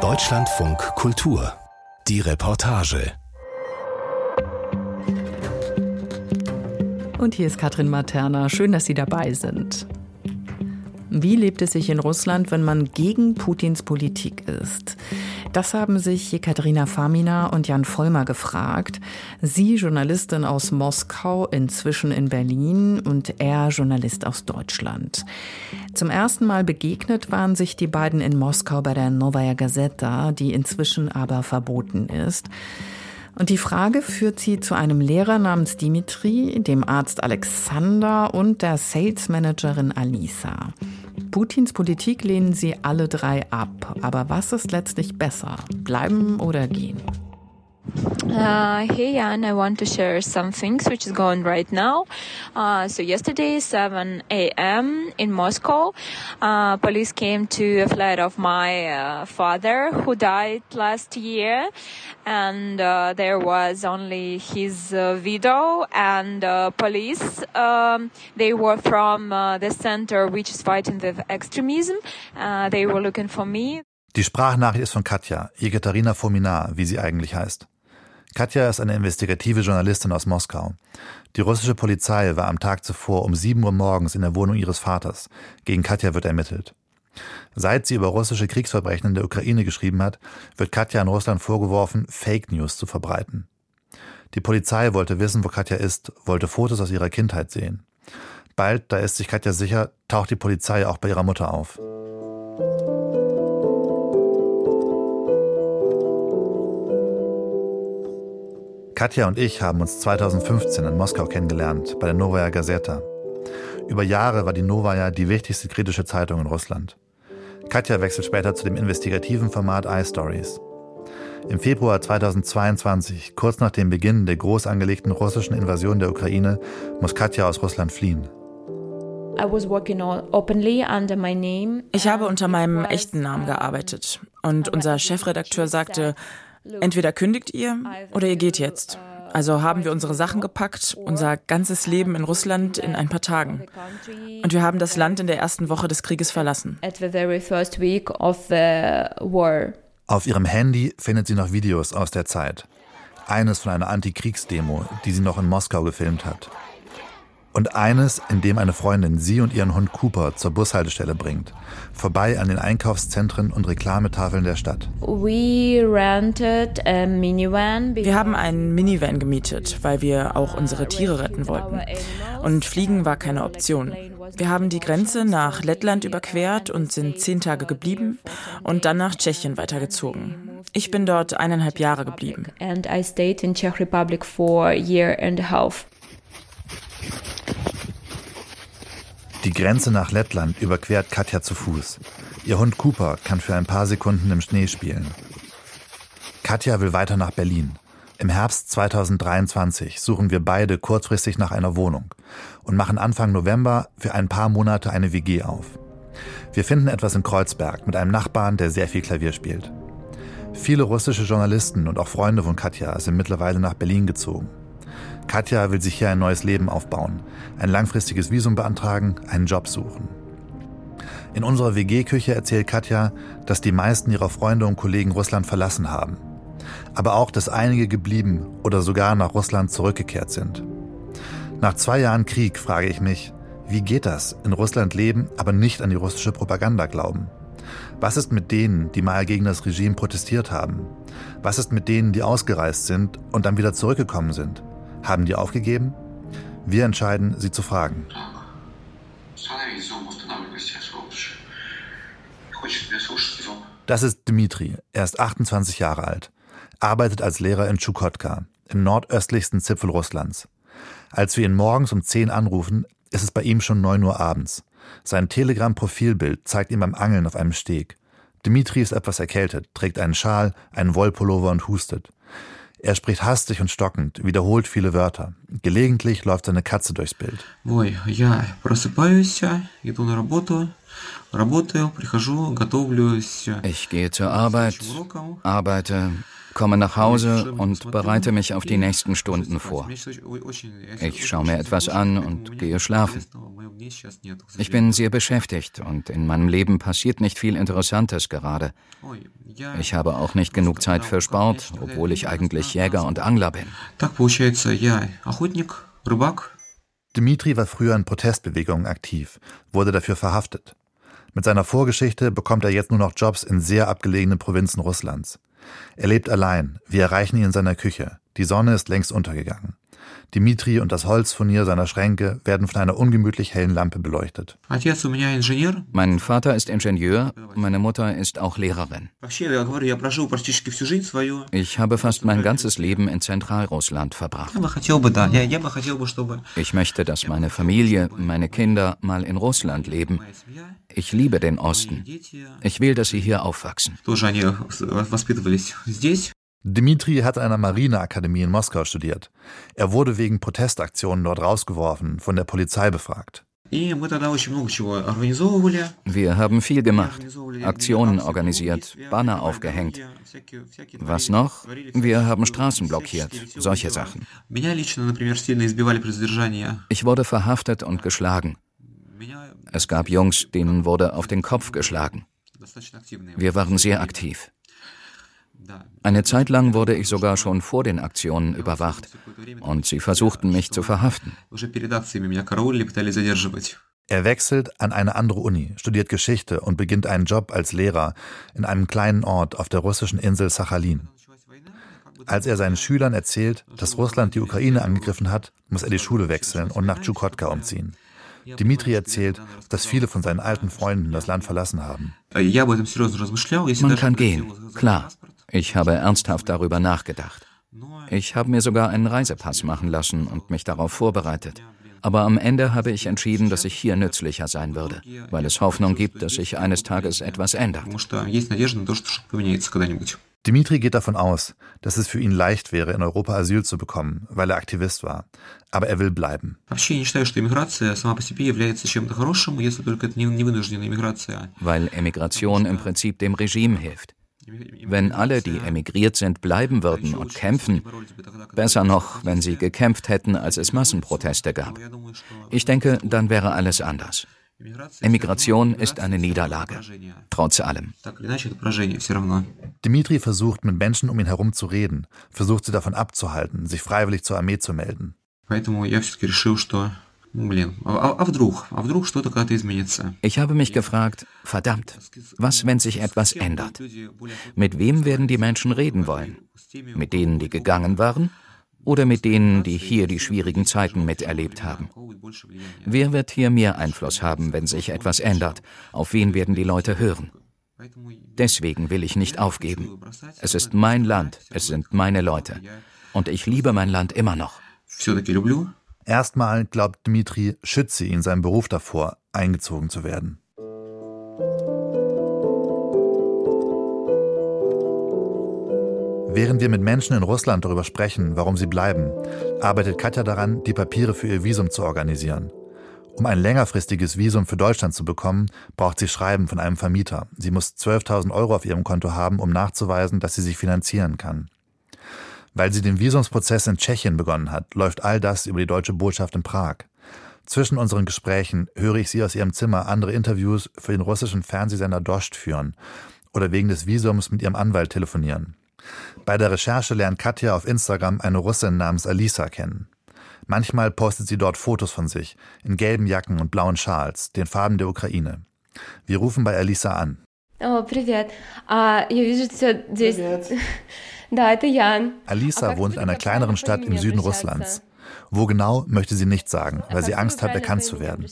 Deutschlandfunk Kultur. Die Reportage. Und hier ist Katrin Materna. Schön, dass Sie dabei sind. Wie lebt es sich in Russland, wenn man gegen Putins Politik ist? Das haben sich Jekaterina Famina und Jan Vollmer gefragt. Sie, Journalistin aus Moskau, inzwischen in Berlin und er, Journalist aus Deutschland. Zum ersten Mal begegnet waren sich die beiden in Moskau bei der Novaya Gazeta, die inzwischen aber verboten ist. Und die Frage führt sie zu einem Lehrer namens Dimitri, dem Arzt Alexander und der Sales Managerin Alisa. Putins Politik lehnen sie alle drei ab. Aber was ist letztlich besser? Bleiben oder gehen? Uh, hey Jan, I want to share some things which is going right now. Uh, so yesterday, 7 a.m. in Moscow, uh, police came to a flat of my uh, father who died last year, and uh, there was only his uh, widow and police. Um, they were from the center which is fighting the extremism. they were looking for me. Die Sprachnachricht ist von Katja, Ekaterina Fominar, wie sie eigentlich heißt. Katja ist eine investigative Journalistin aus Moskau. Die russische Polizei war am Tag zuvor um 7 Uhr morgens in der Wohnung ihres Vaters. Gegen Katja wird ermittelt. Seit sie über russische Kriegsverbrechen in der Ukraine geschrieben hat, wird Katja in Russland vorgeworfen, Fake News zu verbreiten. Die Polizei wollte wissen, wo Katja ist, wollte Fotos aus ihrer Kindheit sehen. Bald, da ist sich Katja sicher, taucht die Polizei auch bei ihrer Mutter auf. Katja und ich haben uns 2015 in Moskau kennengelernt, bei der Novaya Gazeta. Über Jahre war die Novaya die wichtigste kritische Zeitung in Russland. Katja wechselt später zu dem investigativen Format iStories. Im Februar 2022, kurz nach dem Beginn der groß angelegten russischen Invasion der Ukraine, muss Katja aus Russland fliehen. Ich habe unter meinem echten Namen gearbeitet und unser Chefredakteur sagte, Entweder kündigt ihr oder ihr geht jetzt. Also haben wir unsere Sachen gepackt, unser ganzes Leben in Russland in ein paar Tagen. Und wir haben das Land in der ersten Woche des Krieges verlassen. Auf ihrem Handy findet sie noch Videos aus der Zeit. Eines von einer Antikriegsdemo, die sie noch in Moskau gefilmt hat. Und eines, in dem eine Freundin sie und ihren Hund Cooper zur Bushaltestelle bringt, vorbei an den Einkaufszentren und Reklametafeln der Stadt. Wir haben einen Minivan gemietet, weil wir auch unsere Tiere retten wollten. Und Fliegen war keine Option. Wir haben die Grenze nach Lettland überquert und sind zehn Tage geblieben und dann nach Tschechien weitergezogen. Ich bin dort eineinhalb Jahre geblieben. And I stayed in Czech Republic for a year and a half. Die Grenze nach Lettland überquert Katja zu Fuß. Ihr Hund Cooper kann für ein paar Sekunden im Schnee spielen. Katja will weiter nach Berlin. Im Herbst 2023 suchen wir beide kurzfristig nach einer Wohnung und machen Anfang November für ein paar Monate eine WG auf. Wir finden etwas in Kreuzberg mit einem Nachbarn, der sehr viel Klavier spielt. Viele russische Journalisten und auch Freunde von Katja sind mittlerweile nach Berlin gezogen. Katja will sich hier ein neues Leben aufbauen, ein langfristiges Visum beantragen, einen Job suchen. In unserer WG-Küche erzählt Katja, dass die meisten ihrer Freunde und Kollegen Russland verlassen haben. Aber auch, dass einige geblieben oder sogar nach Russland zurückgekehrt sind. Nach zwei Jahren Krieg frage ich mich, wie geht das, in Russland leben, aber nicht an die russische Propaganda glauben? Was ist mit denen, die mal gegen das Regime protestiert haben? Was ist mit denen, die ausgereist sind und dann wieder zurückgekommen sind? Haben die aufgegeben? Wir entscheiden, sie zu fragen. Das ist Dmitri. Er ist 28 Jahre alt, arbeitet als Lehrer in Tschukotka, im nordöstlichsten Zipfel Russlands. Als wir ihn morgens um 10 anrufen, ist es bei ihm schon 9 Uhr abends. Sein Telegram-Profilbild zeigt ihn beim Angeln auf einem Steg. Dmitri ist etwas erkältet, trägt einen Schal, einen Wollpullover und hustet. Er spricht hastig und stockend, wiederholt viele Wörter. Gelegentlich läuft seine Katze durchs Bild. Ich gehe zur Arbeit, arbeite, komme nach Hause und bereite mich auf die nächsten Stunden vor. Ich schaue mir etwas an und gehe schlafen. Ich bin sehr beschäftigt und in meinem Leben passiert nicht viel Interessantes gerade. Ich habe auch nicht genug Zeit für Sport, obwohl ich eigentlich Jäger und Angler bin. Dmitri war früher in Protestbewegungen aktiv, wurde dafür verhaftet. Mit seiner Vorgeschichte bekommt er jetzt nur noch Jobs in sehr abgelegenen Provinzen Russlands. Er lebt allein, wir erreichen ihn in seiner Küche. Die Sonne ist längst untergegangen. Dimitri und das Holzfurnier seiner Schränke werden von einer ungemütlich hellen Lampe beleuchtet. Mein Vater ist Ingenieur, meine Mutter ist auch Lehrerin. Ich habe fast mein ganzes Leben in Zentralrussland verbracht. Ich möchte, dass meine Familie, meine Kinder mal in Russland leben. Ich liebe den Osten. Ich will, dass sie hier aufwachsen. Dmitri hat an einer Marineakademie in Moskau studiert. Er wurde wegen Protestaktionen dort rausgeworfen, von der Polizei befragt. Wir haben viel gemacht, Aktionen organisiert, Banner aufgehängt. Was noch? Wir haben Straßen blockiert, solche Sachen. Ich wurde verhaftet und geschlagen. Es gab Jungs, denen wurde auf den Kopf geschlagen. Wir waren sehr aktiv. Eine Zeit lang wurde ich sogar schon vor den Aktionen überwacht und sie versuchten mich zu verhaften. Er wechselt an eine andere Uni, studiert Geschichte und beginnt einen Job als Lehrer in einem kleinen Ort auf der russischen Insel Sachalin. Als er seinen Schülern erzählt, dass Russland die Ukraine angegriffen hat, muss er die Schule wechseln und nach Tschukotka umziehen. Dimitri erzählt, dass viele von seinen alten Freunden das Land verlassen haben. Man kann gehen, klar. Ich habe ernsthaft darüber nachgedacht. Ich habe mir sogar einen Reisepass machen lassen und mich darauf vorbereitet. Aber am Ende habe ich entschieden, dass ich hier nützlicher sein würde, weil es Hoffnung gibt, dass sich eines Tages etwas ändert. Dimitri geht davon aus, dass es für ihn leicht wäre, in Europa Asyl zu bekommen, weil er Aktivist war. Aber er will bleiben. Weil Emigration im Prinzip dem Regime hilft. Wenn alle, die emigriert sind, bleiben würden und kämpfen, besser noch, wenn sie gekämpft hätten, als es Massenproteste gab. Ich denke, dann wäre alles anders. Emigration ist eine Niederlage, trotz allem. Dimitri versucht, mit Menschen um ihn herum zu reden, versucht sie davon abzuhalten, sich freiwillig zur Armee zu melden. Ich habe mich gefragt, verdammt, was, wenn sich etwas ändert? Mit wem werden die Menschen reden wollen? Mit denen, die gegangen waren? Oder mit denen, die hier die schwierigen Zeiten miterlebt haben? Wer wird hier mehr Einfluss haben, wenn sich etwas ändert? Auf wen werden die Leute hören? Deswegen will ich nicht aufgeben. Es ist mein Land, es sind meine Leute. Und ich liebe mein Land immer noch. Erstmal glaubt Dmitri, schütze ihn seinem Beruf davor, eingezogen zu werden. Während wir mit Menschen in Russland darüber sprechen, warum sie bleiben, arbeitet Katja daran, die Papiere für ihr Visum zu organisieren. Um ein längerfristiges Visum für Deutschland zu bekommen, braucht sie Schreiben von einem Vermieter. Sie muss 12.000 Euro auf ihrem Konto haben, um nachzuweisen, dass sie sich finanzieren kann. Weil sie den Visumsprozess in Tschechien begonnen hat, läuft all das über die deutsche Botschaft in Prag. Zwischen unseren Gesprächen höre ich sie aus ihrem Zimmer andere Interviews für den russischen Fernsehsender Dost führen oder wegen des Visums mit ihrem Anwalt telefonieren. Bei der Recherche lernt Katja auf Instagram eine Russin namens Alisa kennen. Manchmal postet sie dort Fotos von sich, in gelben Jacken und blauen Schals, den Farben der Ukraine. Wir rufen bei Alisa an. Oh, привет. А, я вижу тебя здесь. Привет. Alisa wohnt in einer kleineren Stadt im Süden Russlands. Wo genau, möchte sie nicht sagen, weil sie Angst hat, erkannt zu werden.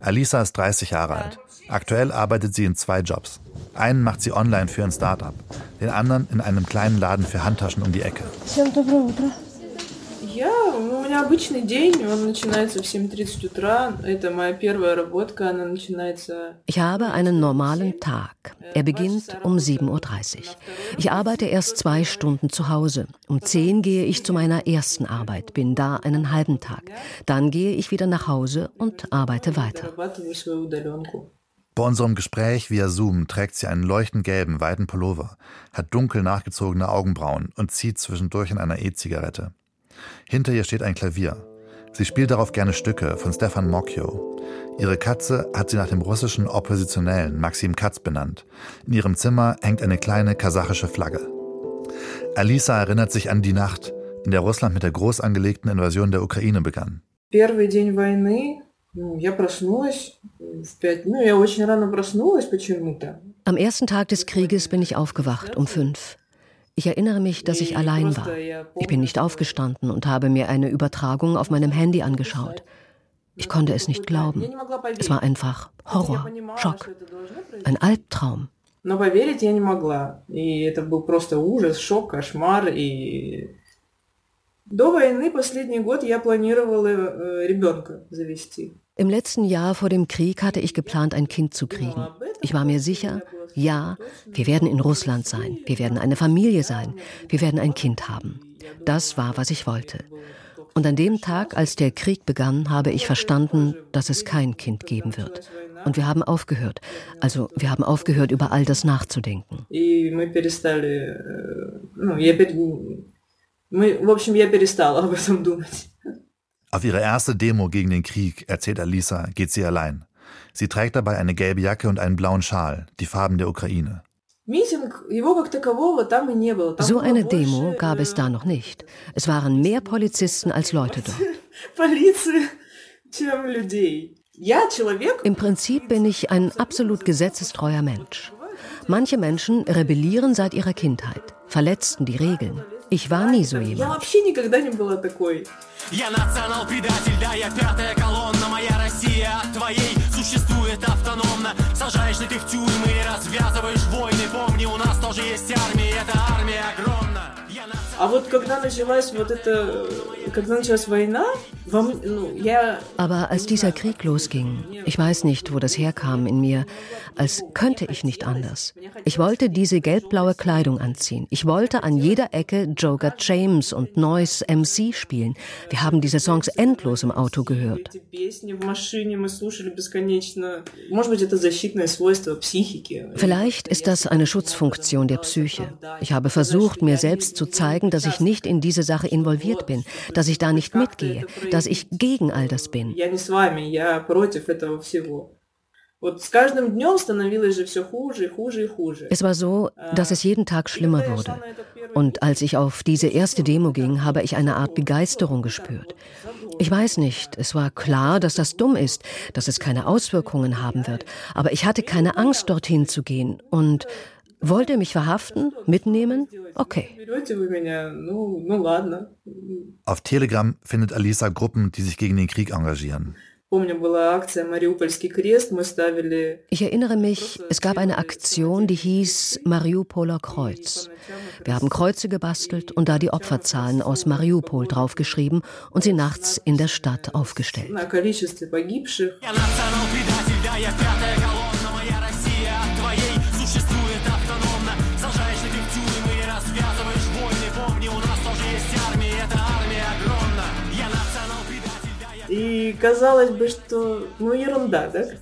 Alisa ist 30 Jahre alt. Aktuell arbeitet sie in zwei Jobs. Einen macht sie online für ein Startup, den anderen in einem kleinen Laden für Handtaschen um die Ecke. Я, у меня обычный день, он начинается в 7.30 утра. Это моя первая работка, она начинается... Ich habe einen normalen Tag. Er beginnt um 7.30 Uhr. Ich arbeite erst zwei Stunden zu Hause. Um 10 gehe ich zu meiner ersten Arbeit, bin da einen halben Tag. Dann gehe ich wieder nach Hause und arbeite weiter. Bei unserem Gespräch via Zoom trägt sie einen leuchtend gelben, weiten Pullover, hat dunkel nachgezogene Augenbrauen und zieht zwischendurch in einer E-Zigarette. Hinter ihr steht ein Klavier. Sie spielt darauf gerne Stücke von Stefan Mokjo. Ihre Katze hat sie nach dem russischen Oppositionellen Maxim Katz benannt. In ihrem Zimmer hängt eine kleine kasachische Flagge. Alisa erinnert sich an die Nacht, in der Russland mit der groß angelegten Invasion der Ukraine begann. Первый день войны, ну, я проснулась в пять, ну, я очень рано проснулась почему-то. Am ersten Tag des Krieges bin ich aufgewacht um fünf. Ich erinnere mich, dass ich allein war. Ich bin nicht aufgestanden und habe mir eine Übertragung auf meinem Handy angeschaut. Ich konnte es nicht glauben. Es war einfach Horror, Schock, ein Albtraum. Но поверить я не могла. И это был просто ужас, шок, кошмар. И до войны последний год я планировала э, ребенка завести. Im letzten Jahr vor dem Krieg hatte ich geplant, ein Kind zu kriegen. Ich war mir sicher, ja, wir werden in Russland sein, wir werden eine Familie sein, wir werden ein Kind haben. Das war, was ich wollte. Und an dem Tag, als der Krieg begann, habe ich verstanden, dass es kein Kind geben wird. Und wir haben aufgehört. Also wir haben aufgehört, über all das nachzudenken. И мы перестали, э, ну, я, пер- мы, в общем, я перестала об этом думать. Auf ihre erste Demo gegen den Krieg, erzählt Alisa, geht sie allein. Sie trägt dabei eine gelbe Jacke und einen blauen Schal, die Farben der Ukraine. So eine Demo gab es da noch nicht. Es waren mehr Polizisten als Leute dort. Im Prinzip bin ich ein absolut gesetzestreuer Mensch. Manche Menschen rebellieren seit ihrer Kindheit, verletzten die Regeln. Ich war nie so я jemand. вообще никогда не была такой. Я национал-предатель, да, я пятая колонна Моя Россия от твоей существует автономно Сажаешь ты в тюрьмы и развязываешь войны Помни, у нас тоже есть армия, эта армия огромна Я А вот когда началась вот эта, когда началась война, во м- ну, я Aber als dieser Krieg losging, ich weiß nicht, wo das herkam in mir, als könnte ich nicht anders. Ich wollte diese gelbblaue Kleidung anziehen. Ich wollte an jeder Ecke Joker James und Noise MC spielen. Wir haben diese Songs endlos im Auto gehört. эти песни в машине мы слушали бесконечно. Может быть, это защитное свойство психики. Vielleicht ist das eine Schutzfunktion der Psyche. Ich habe versucht, mir selbst zu zeigen, zeigen, dass ich nicht in diese Sache involviert bin, dass ich da nicht mitgehe, dass ich gegen all das bin. Es war so, dass es jeden Tag schlimmer wurde. Und als ich auf diese erste Demo ging, habe ich eine Art Begeisterung gespürt. Ich weiß nicht, es war klar, dass das dumm ist, dass es keine Auswirkungen haben wird, aber ich hatte keine Angst, dorthin zu gehen. Und Wollt ihr mich verhaften, mitnehmen? Okay. Auf Telegram findet Alisa Gruppen, die sich gegen den Krieg engagieren. Ich erinnere mich, es gab eine Aktion, die hieß Mariupoler Kreuz. Wir haben Kreuze gebastelt und da die Opferzahlen aus Mariupol draufgeschrieben und sie nachts in der Stadt aufgestellt. Ja,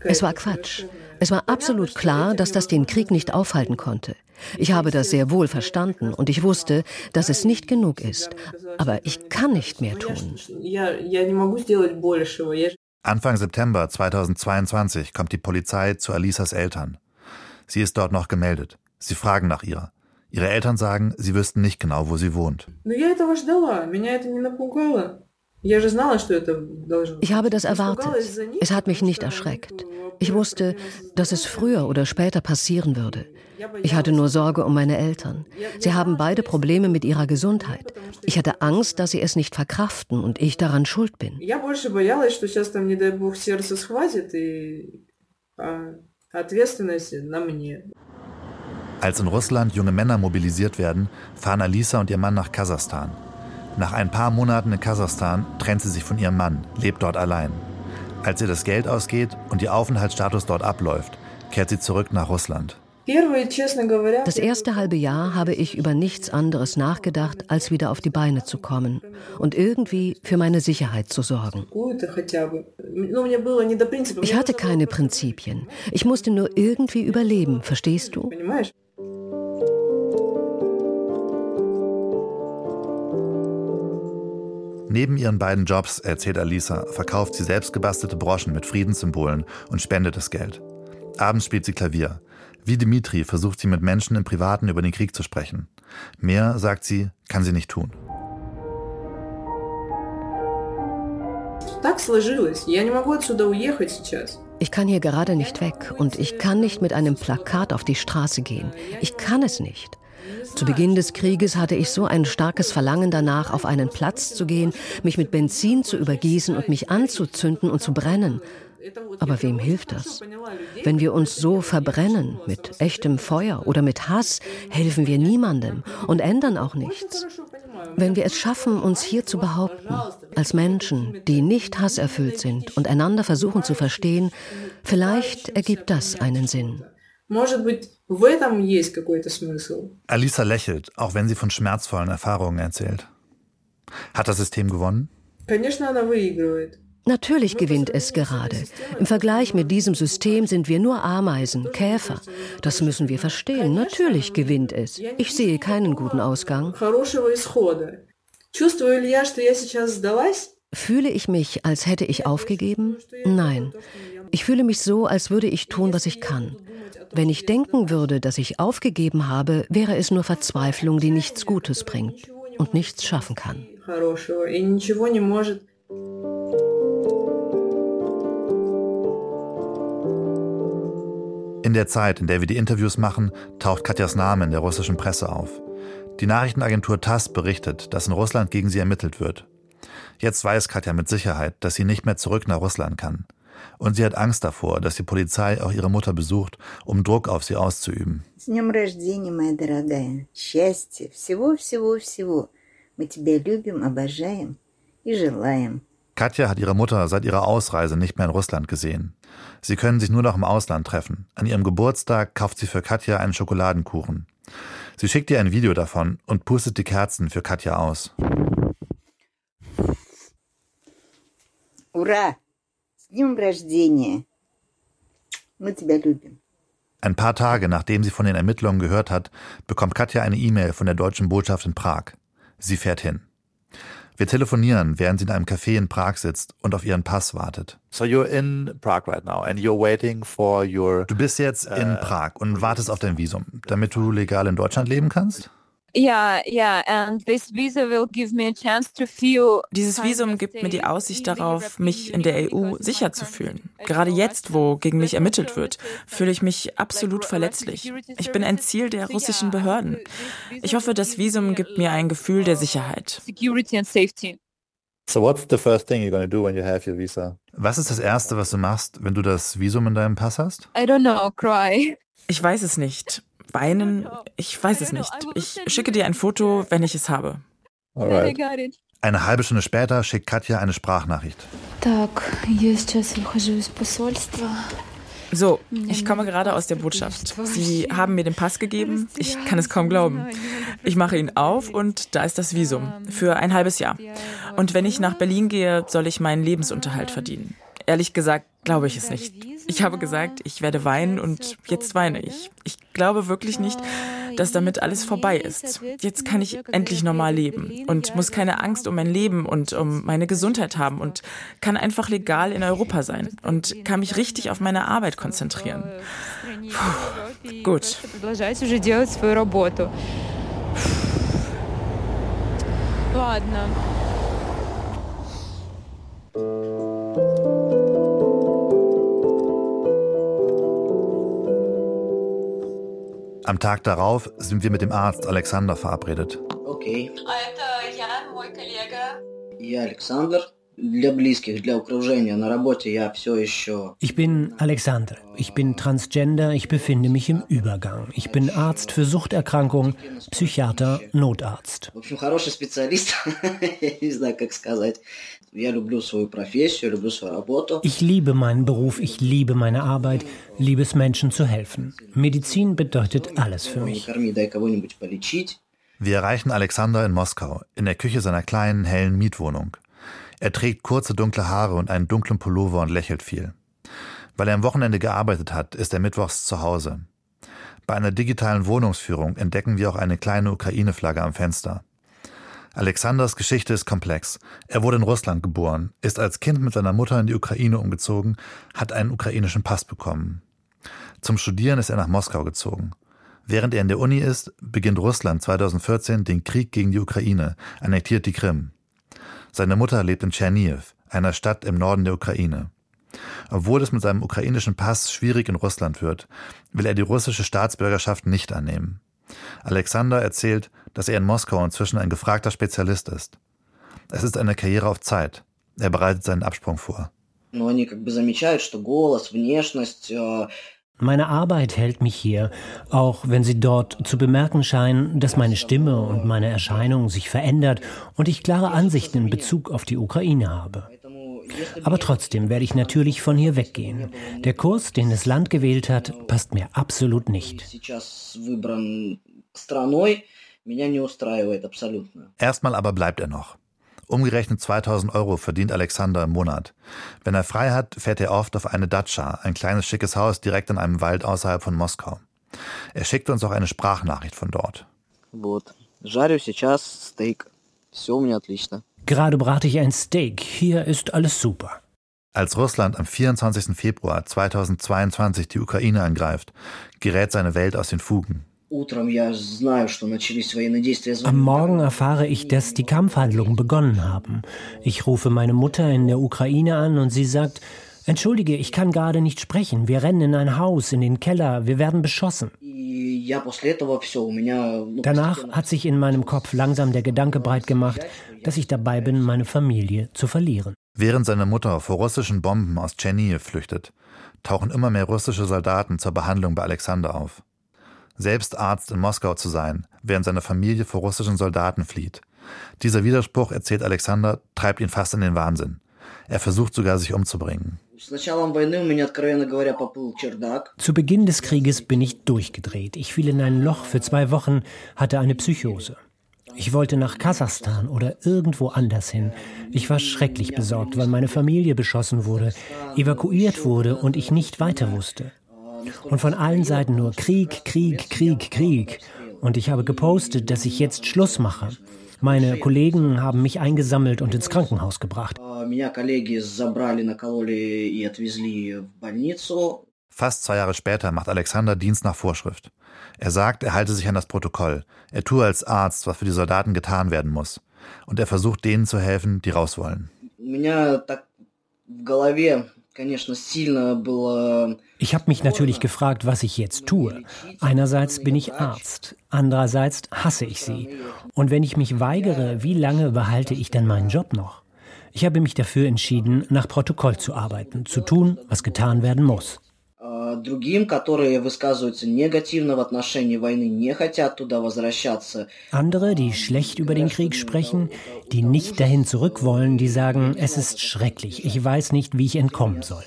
Es war Quatsch. Es war absolut klar, dass das den Krieg nicht aufhalten konnte. Ich habe das sehr wohl verstanden und ich wusste, dass es nicht genug ist. Aber ich kann nicht mehr tun. Anfang September 2022 kommt die Polizei zu Alisas Eltern. Sie ist dort noch gemeldet. Sie fragen nach ihr. Ihre Eltern sagen, sie wüssten nicht genau, wo sie wohnt. Ich habe das erwartet. Es hat mich nicht erschreckt. Ich wusste, dass es früher oder später passieren würde. Ich hatte nur Sorge um meine Eltern. Sie haben beide Probleme mit ihrer Gesundheit. Ich hatte Angst, dass sie es nicht verkraften und ich daran schuld bin. Als in Russland junge Männer mobilisiert werden, fahren Alisa und ihr Mann nach Kasachstan. Nach ein paar Monaten in Kasachstan trennt sie sich von ihrem Mann, lebt dort allein. Als ihr das Geld ausgeht und ihr Aufenthaltsstatus dort abläuft, kehrt sie zurück nach Russland. Das erste halbe Jahr habe ich über nichts anderes nachgedacht, als wieder auf die Beine zu kommen und irgendwie für meine Sicherheit zu sorgen. Ich hatte keine Prinzipien. Ich musste nur irgendwie überleben, verstehst du? Neben ihren beiden Jobs, erzählt Alisa, verkauft sie selbstgebastelte Broschen mit Friedenssymbolen und spendet das Geld. Abends spielt sie Klavier. Wie Dimitri versucht sie mit Menschen im Privaten über den Krieg zu sprechen. Mehr, sagt sie, kann sie nicht tun. Ich kann hier gerade nicht weg und ich kann nicht mit einem Plakat auf die Straße gehen. Ich kann es nicht. Zu Beginn des Krieges hatte ich so ein starkes Verlangen danach, auf einen Platz zu gehen, mich mit Benzin zu übergießen und mich anzuzünden und zu brennen. Aber wem hilft das? Wenn wir uns so verbrennen, mit echtem Feuer oder mit Hass, helfen wir niemandem und ändern auch nichts. Wenn wir es schaffen, uns hier zu behaupten, als Menschen, die nicht hasserfüllt sind und einander versuchen zu verstehen, vielleicht ergibt das einen Sinn. Alisa lächelt, auch wenn sie von schmerzvollen Erfahrungen erzählt. Hat das System gewonnen? Natürlich gewinnt es gerade. Im Vergleich mit diesem System sind wir nur Ameisen, Käfer. Das müssen wir verstehen. Natürlich gewinnt es. Ich sehe keinen guten Ausgang. Fühle ich mich, als hätte ich aufgegeben? Nein. Ich fühle mich so, als würde ich tun, was ich kann. Wenn ich denken würde, dass ich aufgegeben habe, wäre es nur Verzweiflung, die nichts Gutes bringt und nichts schaffen kann. In der Zeit, in der wir die Interviews machen, taucht Katjas Name in der russischen Presse auf. Die Nachrichtenagentur TASS berichtet, dass in Russland gegen sie ermittelt wird. Jetzt weiß Katja mit Sicherheit, dass sie nicht mehr zurück nach Russland kann. Und sie hat Angst davor, dass die Polizei auch ihre Mutter besucht, um Druck auf sie auszuüben. Katja hat ihre Mutter seit ihrer Ausreise nicht mehr in Russland gesehen. Sie können sich nur noch im Ausland treffen. An ihrem Geburtstag kauft sie für Katja einen Schokoladenkuchen. Sie schickt ihr ein Video davon und pustet die Kerzen für Katja aus Ура! Ein paar Tage nachdem sie von den Ermittlungen gehört hat, bekommt Katja eine E-Mail von der deutschen Botschaft in Prag. Sie fährt hin. Wir telefonieren, während sie in einem Café in Prag sitzt und auf ihren Pass wartet. So you're in Prague right now and you're waiting for your Du bist jetzt in Prag und wartest auf dein Visum, damit du legal in Deutschland leben kannst? Yeah, yeah, and this visa will give me a chance to feel Dieses Visum gibt mir die Aussicht darauf, mich in der EU sicher zu fühlen. Gerade jetzt, wo gegen mich ermittelt wird, fühle ich mich absolut verletzlich. Ich bin ein Ziel der russischen Behörden. Ich hoffe, das Visum gibt mir ein Gefühl der Sicherheit. So what's the first thing you're going to do when you have your visa? Was ist das erste, was du machst, wenn du das Visum in deinem Pass hast? I don't know, cry. Ich weiß es nicht. Weinen? Ich weiß es nicht. Ich schicke dir ein Foto, wenn ich es habe. Alright. Eine halbe Stunde später schickt Katja eine Sprachnachricht. So, ich komme gerade aus der Botschaft. Sie haben mir den Pass gegeben. Ich kann es kaum glauben. Ich mache ihn auf und da ist das Visum für ein halbes Jahr. Und wenn ich nach Berlin gehe, soll ich meinen Lebensunterhalt verdienen. Ehrlich gesagt glaube ich es nicht. Ich habe gesagt, ich werde weinen und jetzt weine ich. Ich glaube wirklich nicht, dass damit alles vorbei ist. Jetzt kann ich endlich normal leben und muss keine Angst um mein Leben und um meine Gesundheit haben und kann einfach legal in Europa sein und kann mich richtig auf meine Arbeit konzentrieren. Puh, gut. Ладно. Am Tag darauf sind wir mit dem Arzt Alexander verabredet. Okay. Я Александр. Для близких, для окружения на работе я все еще... Ich bin Alexander. Ich bin Transgender. Ich befinde mich im Übergang. Ich bin Arzt für Suchterkrankungen, Psychiater, Notarzt. В общем, хороший специалист. Я не знаю, как сказать. Я люблю свою профессию, люблю свою работу. Ich liebe meinen Beruf. Ich liebe meine Arbeit. Liebe es, Menschen zu helfen. Medizin bedeutet alles für mich. Корми, дай кого-нибудь полечить. Wir erreichen Alexander in Moskau, in der Küche seiner kleinen, hellen Mietwohnung. Er trägt kurze dunkle Haare und einen dunklen Pullover und lächelt viel. Weil er am Wochenende gearbeitet hat, ist er mittwochs zu Hause. Bei einer digitalen Wohnungsführung entdecken wir auch eine kleine Ukraine-Flagge am Fenster. Alexanders Geschichte ist komplex. Er wurde in Russland geboren, ist als Kind mit seiner Mutter in die Ukraine umgezogen, hat einen ukrainischen Pass bekommen. Zum Studieren ist er nach Moskau gezogen. Während er in der Uni ist, beginnt Russland 2014 den Krieg gegen die Ukraine, annektiert die Krim. Seine Mutter lebt in Tscherniv, einer Stadt im Norden der Ukraine. Obwohl es mit seinem ukrainischen Pass schwierig in Russland wird, will er die russische Staatsbürgerschaft nicht annehmen. Alexander erzählt, dass er in Moskau inzwischen ein gefragter Spezialist ist. Es ist eine Karriere auf Zeit. Er bereitet seinen Absprung vor. Meine Arbeit hält mich hier, auch wenn sie dort zu bemerken scheinen, dass meine Stimme und meine Erscheinung sich verändert und ich klare Ansichten in Bezug auf die Ukraine habe. Aber trotzdem werde ich natürlich von hier weggehen. Der Kurs, den das Land gewählt hat, passt mir absolut nicht. Erstmal aber bleibt er noch. Umgerechnet 2000 Euro verdient Alexander im Monat. Wenn er frei hat, fährt er oft auf eine Datscha, ein kleines schickes Haus direkt in einem Wald außerhalb von Moskau. Er schickt uns auch eine Sprachnachricht von dort. Gerade brate ich ein Steak. Hier ist alles super. Als Russland am 24. Februar 2022 die Ukraine angreift, gerät seine Welt aus den Fugen. Am Morgen erfahre ich, dass die Kampfhandlungen begonnen haben. Ich rufe meine Mutter in der Ukraine an und sie sagt, Entschuldige, ich kann gerade nicht sprechen. Wir rennen in ein Haus, in den Keller, wir werden beschossen. Danach hat sich in meinem Kopf langsam der Gedanke breit gemacht, dass ich dabei bin, meine Familie zu verlieren. Während seine Mutter vor russischen Bomben aus Tschernihiv flüchtet, tauchen immer mehr russische Soldaten zur Behandlung bei Alexander auf selbst Arzt in Moskau zu sein, während seine Familie vor russischen Soldaten flieht. Dieser Widerspruch, erzählt Alexander, treibt ihn fast in den Wahnsinn. Er versucht sogar, sich umzubringen. Zu Beginn des Krieges bin ich durchgedreht. Ich fiel in ein Loch für zwei Wochen, hatte eine Psychose. Ich wollte nach Kasachstan oder irgendwo anders hin. Ich war schrecklich besorgt, weil meine Familie beschossen wurde, evakuiert wurde und ich nicht weiter wusste. Und von allen Seiten nur Krieg, Krieg, Krieg, Krieg. Und ich habe gepostet, dass ich jetzt Schluss mache. Meine Kollegen haben mich eingesammelt und ins Krankenhaus gebracht. Fast zwei Jahre später macht Alexander Dienst nach Vorschrift. Er sagt, er halte sich an das Protokoll. Er tue als Arzt, was für die Soldaten getan werden muss. Und er versucht denen zu helfen, die raus wollen. Ich habe mich natürlich gefragt, was ich jetzt tue. Einerseits bin ich Arzt, andererseits hasse ich sie. Und wenn ich mich weigere, wie lange behalte ich dann meinen Job noch? Ich habe mich dafür entschieden, nach Protokoll zu arbeiten, zu tun, was getan werden muss. Другим, которые высказываются негативно в отношении войны, не хотят туда возвращаться. Andere, die schlecht über den Krieg sprechen, die nicht dahin zurück wollen, die sagen, es ist schrecklich, ich weiß nicht, wie ich entkommen soll.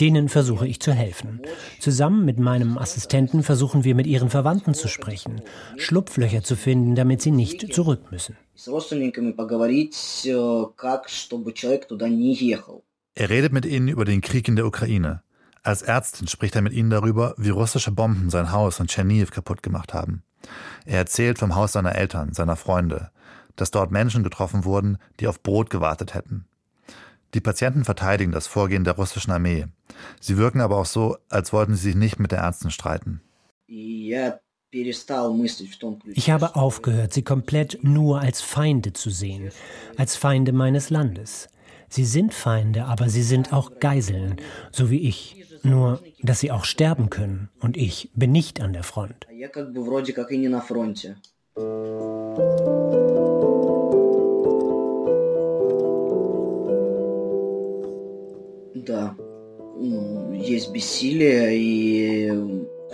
Denen versuche ich zu helfen. Zusammen mit meinem Assistenten versuchen wir mit ihren Verwandten zu sprechen, Schlupflöcher zu finden, damit sie nicht zurück müssen. Er redet mit ihnen über den Krieg in der Ukraine. Als Ärztin spricht er mit ihnen darüber, wie russische Bomben sein Haus in Tscherniv kaputt gemacht haben. Er erzählt vom Haus seiner Eltern, seiner Freunde, dass dort Menschen getroffen wurden, die auf Brot gewartet hätten. Die Patienten verteidigen das Vorgehen der russischen Armee. Sie wirken aber auch so, als wollten sie sich nicht mit der Ärzten streiten. Ich habe aufgehört, sie komplett nur als Feinde zu sehen, als Feinde meines Landes. Sie sind Feinde, aber sie sind auch Geiseln, so wie ich. Nur, dass sie auch sterben können und ich bin nicht an der Front.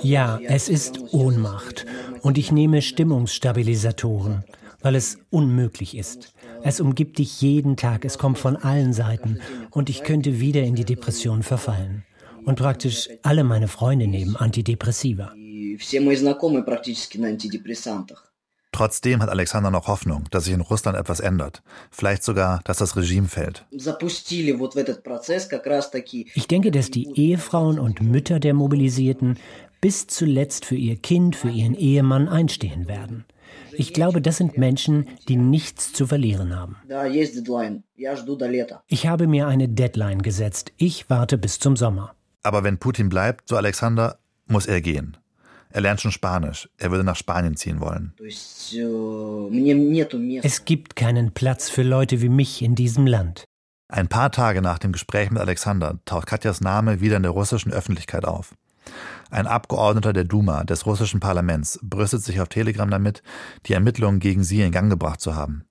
Ja, es ist Ohnmacht und ich nehme Stimmungsstabilisatoren, weil es unmöglich ist. Es umgibt dich jeden Tag, es kommt von allen Seiten und ich könnte wieder in die Depression verfallen. Und praktisch alle meine Freunde nehmen Antidepressiva. Trotzdem hat Alexander noch Hoffnung, dass sich in Russland etwas ändert. Vielleicht sogar, dass das Regime fällt. Ich denke, dass die Ehefrauen und Mütter der Mobilisierten bis zuletzt für ihr Kind, für ihren Ehemann einstehen werden. Ich glaube, das sind Menschen, die nichts zu verlieren haben. Ich habe mir eine Deadline gesetzt. Ich warte bis zum Sommer. Aber wenn Putin bleibt, so Alexander, muss er gehen. Er lernt schon Spanisch. Er würde nach Spanien ziehen wollen. Es gibt keinen Platz für Leute wie mich in diesem Land. Ein paar Tage nach dem Gespräch mit Alexander taucht Katjas Name wieder in der russischen Öffentlichkeit auf. Ein Abgeordneter der Duma, des russischen Parlaments, brüstet sich auf Telegram damit, die Ermittlungen gegen sie in Gang gebracht zu haben.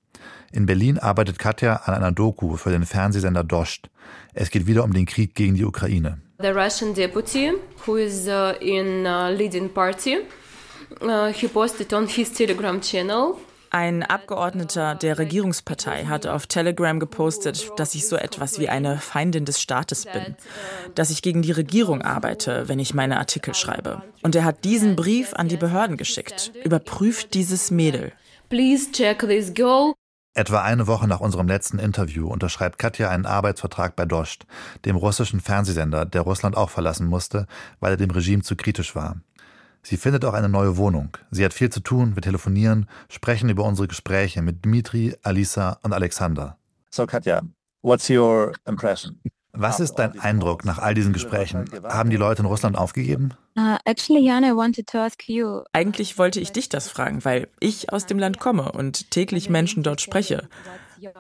In Berlin arbeitet Katja an einer Doku für den Fernsehsender Dost. Es geht wieder um den Krieg gegen die Ukraine. The Russian deputy, who is uh, in uh, leading party, uh, he posted on his Telegram channel ein Abgeordneter der Regierungspartei hat auf Telegram gepostet, dass ich so etwas wie eine Feindin des Staates bin, dass ich gegen die Regierung arbeite, wenn ich meine Artikel schreibe. Und er hat diesen Brief an die Behörden geschickt. Überprüft dieses Mädel. Please check this girl. Etwa eine Woche nach unserem letzten Interview unterschreibt Katja einen Arbeitsvertrag bei Dost, dem russischen Fernsehsender, der Russland auch verlassen musste, weil er dem Regime zu kritisch war. Sie findet auch eine neue Wohnung. Sie hat viel zu tun, wir telefonieren, sprechen über unsere Gespräche mit Dmitri, Alisa und Alexander. So Katja, what's your impression? Was ist dein Eindruck nach all diesen Gesprächen? Haben die Leute in Russland aufgegeben? Uh, actually, Jan, I wanted to ask you. Eigentlich wollte ich dich das fragen, weil ich aus dem Land komme und täglich Menschen dort spreche.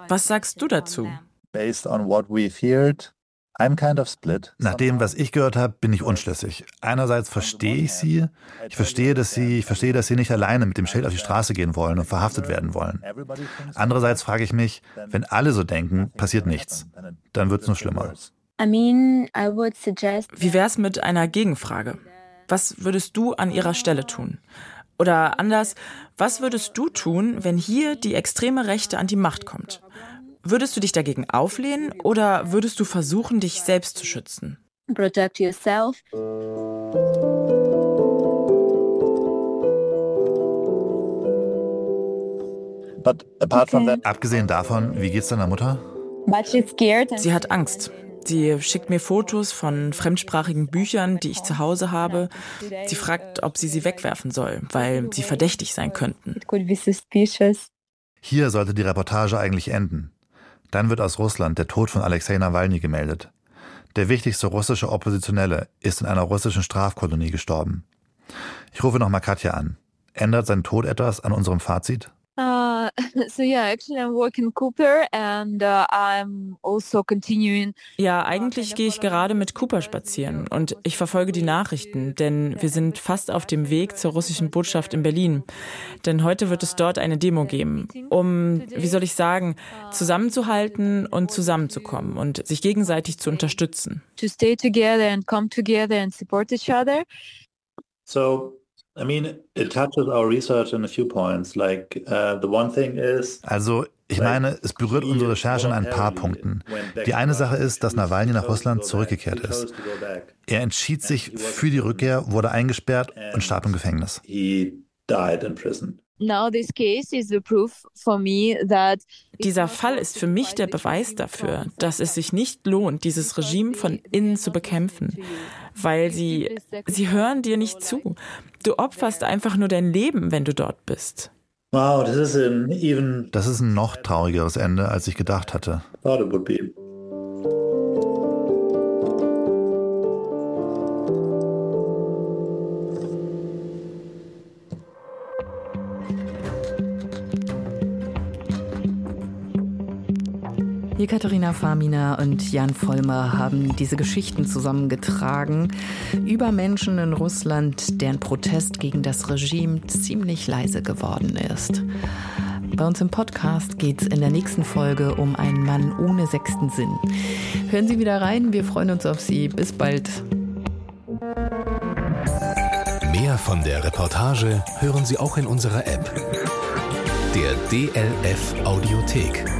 Was sagst du dazu? Based on what we've heard, I'm kind of split. Nach dem, was ich gehört habe, bin ich unschlüssig. Einerseits verstehe ich sie. Ich verstehe, dass sie, ich verstehe, dass sie nicht alleine mit dem Schild auf die Straße gehen wollen und verhaftet werden wollen. Andererseits frage ich mich, wenn alle so denken, passiert nichts. Dann wird es nur schlimmer. Wie wäre es mit einer Gegenfrage? Was würdest du an ihrer Stelle tun? Oder anders, was würdest du tun, wenn hier die extreme Rechte an die Macht kommt? Würdest du dich dagegen auflehnen oder würdest du versuchen, dich selbst zu schützen? Protect yourself. But apart from that, abgesehen davon, wie geht's deiner Mutter? Sie hat Angst. Sie schickt mir Fotos von fremdsprachigen Büchern, die ich zu Hause habe. Sie fragt, ob sie sie wegwerfen soll, weil sie verdächtig sein könnten. Hier sollte die Reportage eigentlich enden. Dann wird aus Russland der Tod von Alexei Nawalny gemeldet. Der wichtigste russische Oppositionelle ist in einer russischen Strafkolonie gestorben. Ich rufe nochmal Katja an. Ändert sein Tod etwas an unserem Fazit? Uh, so yeah, actually I'm working Cooper and uh, I'm also continuing. Ja, eigentlich gehe ich gerade mit Cooper spazieren und ich verfolge die Nachrichten, denn wir sind fast auf dem Weg zur russischen Botschaft in Berlin. Denn heute wird es dort eine Demo geben, um, wie soll ich sagen, zusammenzuhalten und zusammenzukommen und sich gegenseitig zu unterstützen. To stay together and come together and support each other. So I mean, it touches our research in a few points. Like uh, the one thing is. Also ich meine, es berührt unsere Recherche in ein paar Punkten. Die eine Sache ist, dass Nawalny nach Russland zurückgekehrt ist. Er entschied sich für die Rückkehr, wurde eingesperrt und starb im Gefängnis. Dieser Fall ist für mich der Beweis dafür, dass es sich nicht lohnt, dieses Regime von innen zu bekämpfen, weil sie, sie hören dir nicht zu. Du opferst einfach nur dein Leben, wenn du dort bist. Wow, das ist ein even. Das ist ein noch traurigeres Ende, als ich gedacht hatte. Katharina Famina und Jan Vollmer haben diese Geschichten zusammengetragen über Menschen in Russland, deren Protest gegen das Regime ziemlich leise geworden ist. Bei uns im Podcast geht es in der nächsten Folge um einen Mann ohne sechsten Sinn. Hören Sie wieder rein, wir freuen uns auf Sie. Bis bald. Mehr von der Reportage hören Sie auch in unserer App. Der DLF Audiothek.